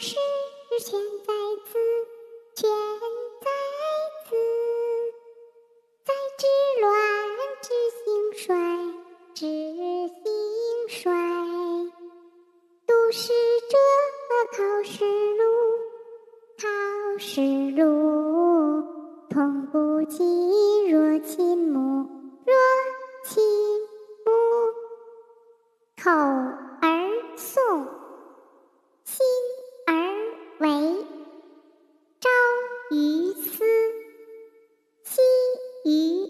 是，全在此，全在此。在知乱，知兴衰，知兴衰。读史者，考史录，考史录，从不记。若其目，若其目，口。咦